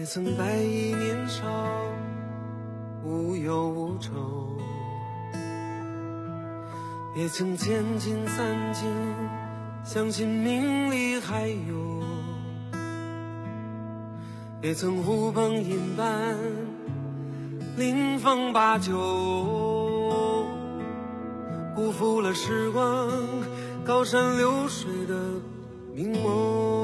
也曾白衣年少，无忧无愁；也曾千金散尽，相信名利还有；也曾呼朋引伴，临风把酒，辜负了时光高山流水的明眸。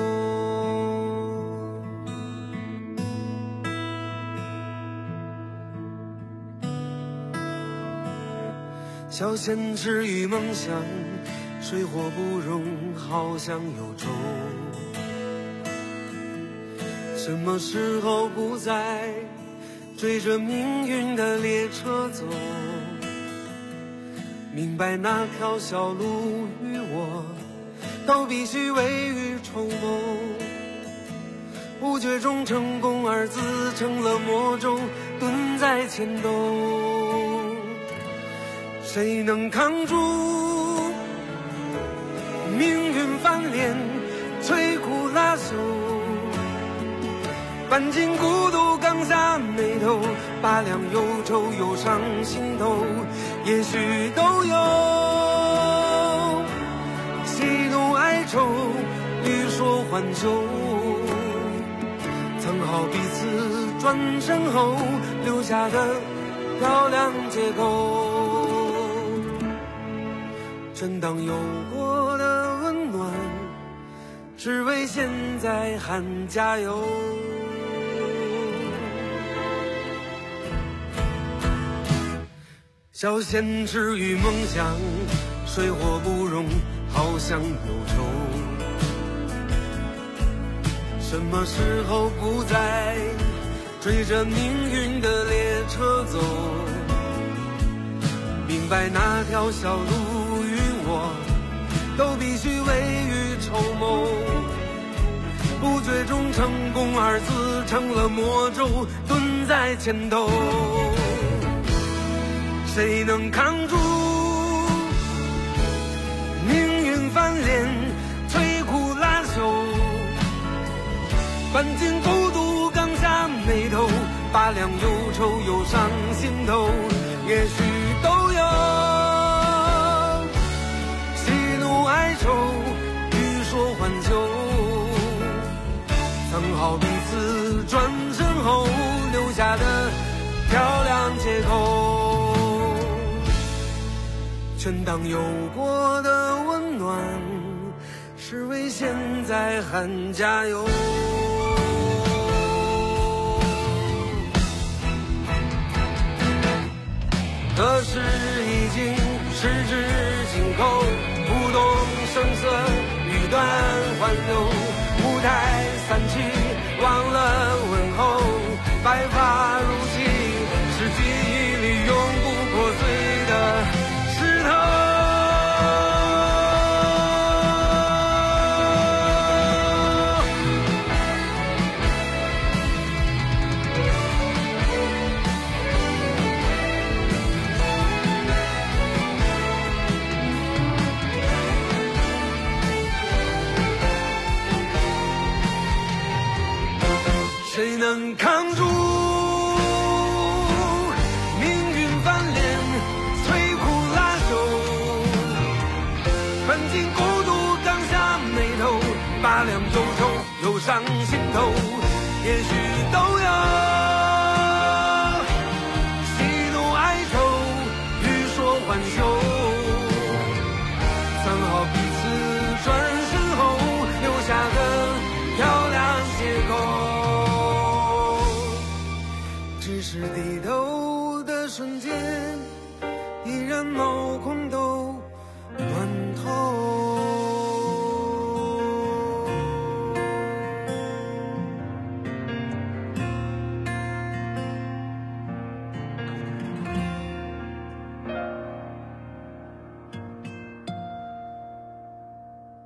小仙池与梦想，水火不容，好像有种。什么时候不再追着命运的列车走？明白那条小路与我都必须未雨绸缪。不觉中，成功二字成了魔咒，蹲在前头。谁能扛住命运翻脸，摧枯拉朽？半斤孤独刚下眉头，八两忧愁涌上心头，也许都有。喜怒哀愁，欲说还休，藏好彼此转身后留下的漂亮借口。真当有过的温暖，只为现在喊加油。小现实与梦想，水火不容，好像忧愁。什么时候不再追着命运的列车走？明白那条小路。成了魔咒，蹲在前头。谁能扛住命运翻脸，摧枯拉朽？半斤孤独刚下眉头，八两忧愁涌上心头，也许全当有过的温暖，是为现在喊加油。得失已经十指紧扣。不动声色，欲断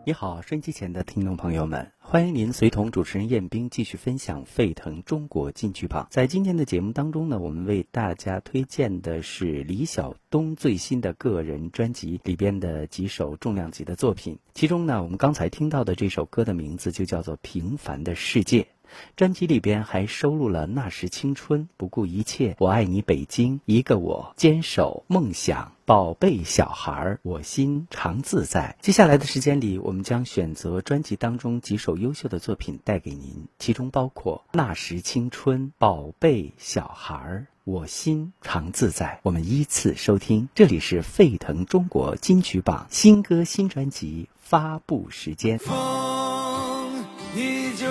你好，收音机前的听众朋友们，欢迎您随同主持人彦斌继续分享沸腾中国金曲榜。在今天的节目当中呢，我们为大家推荐的是李晓东最新的个人专辑里边的几首重量级的作品。其中呢，我们刚才听到的这首歌的名字就叫做《平凡的世界》。专辑里边还收录了《那时青春》《不顾一切》《我爱你北京》《一个我》《坚守梦想》《宝贝小孩儿》《我心常自在》。接下来的时间里，我们将选择专辑当中几首优秀的作品带给您，其中包括《那时青春》《宝贝小孩儿》。我心常自在。我们依次收听，这里是沸腾中国金曲榜新歌新专辑发布时间。风依旧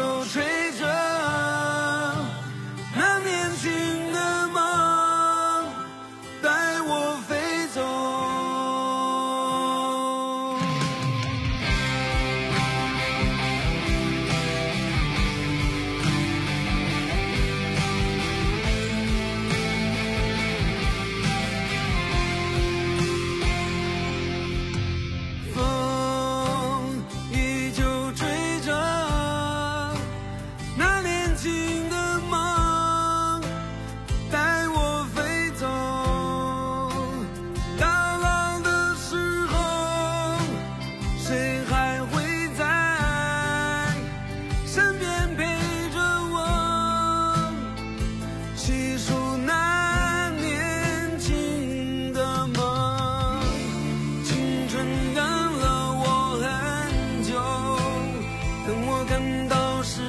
都是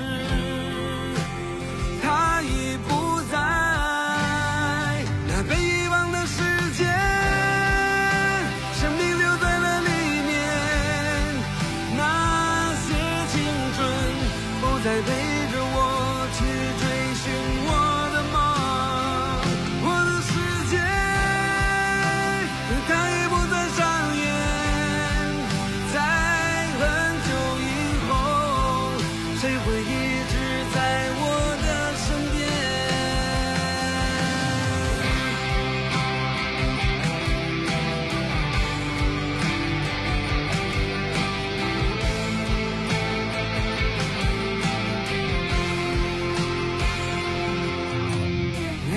会一直在我的身边？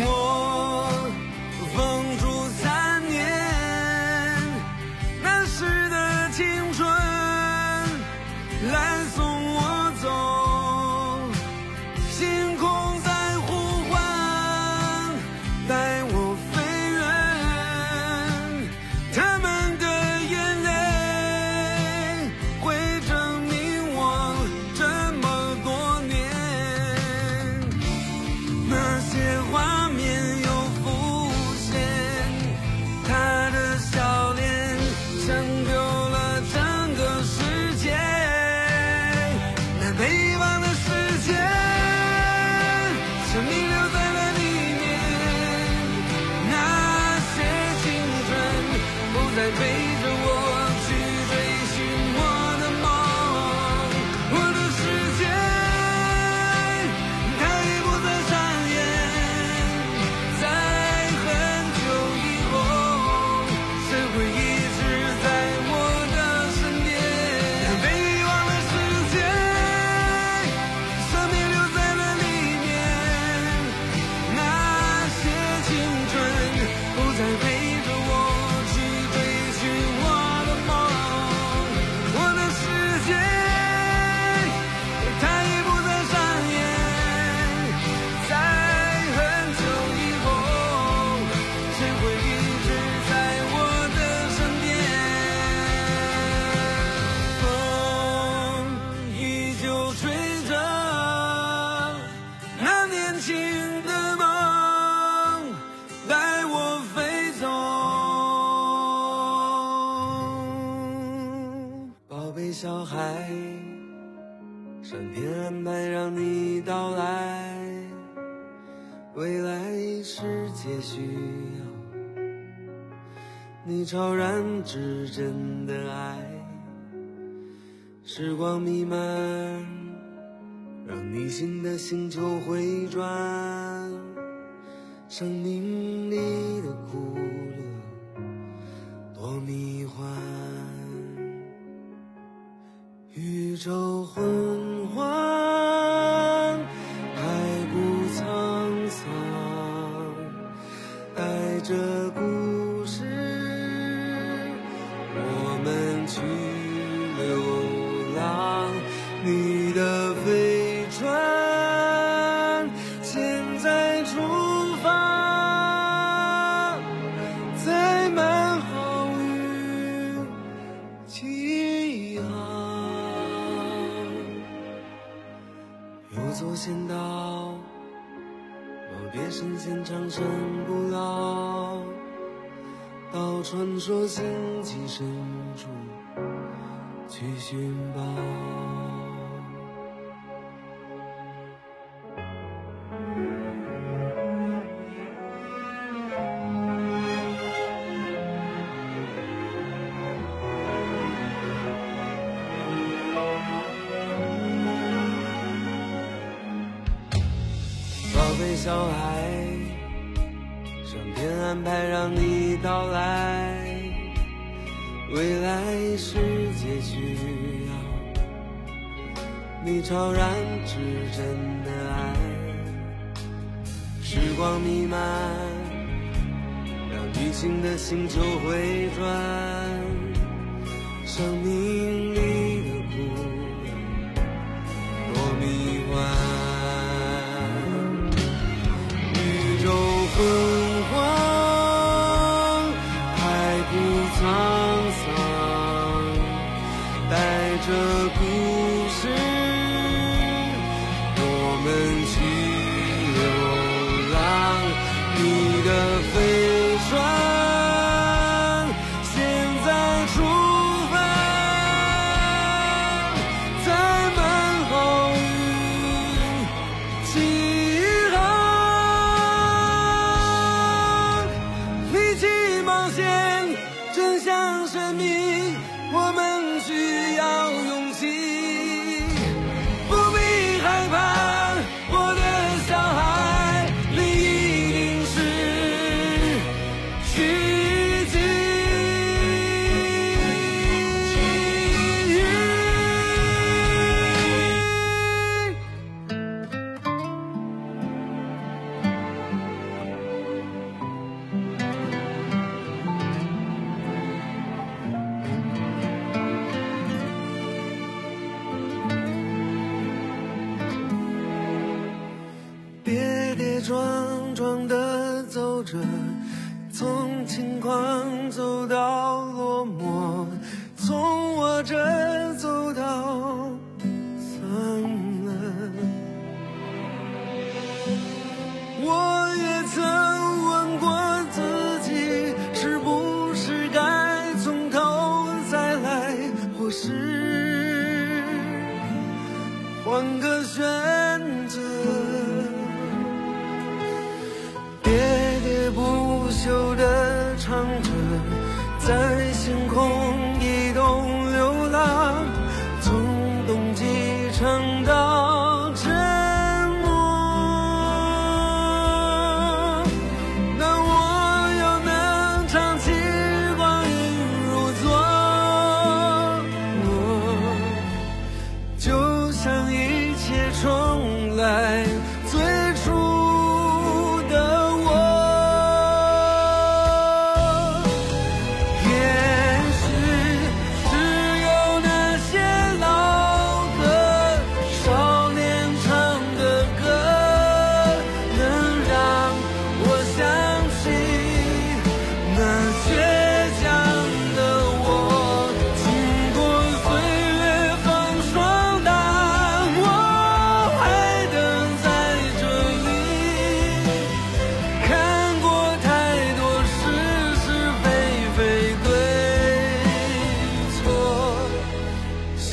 我风烛残年，那时的青春来你超然至真的爱，时光弥漫，让你新的星球回转，生命里的苦乐多迷幻，宇宙昏古老，到传说星际深处去寻。宝天安排让你到来，未来世界需要你超然至真的爱，时光弥漫，让你新的星球回转，生命跌跌撞撞的走着，从轻狂走到落寞，从我这走到散了。我也曾问过自己，是不是该从头再来，或是换个选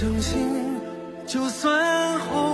相信就算后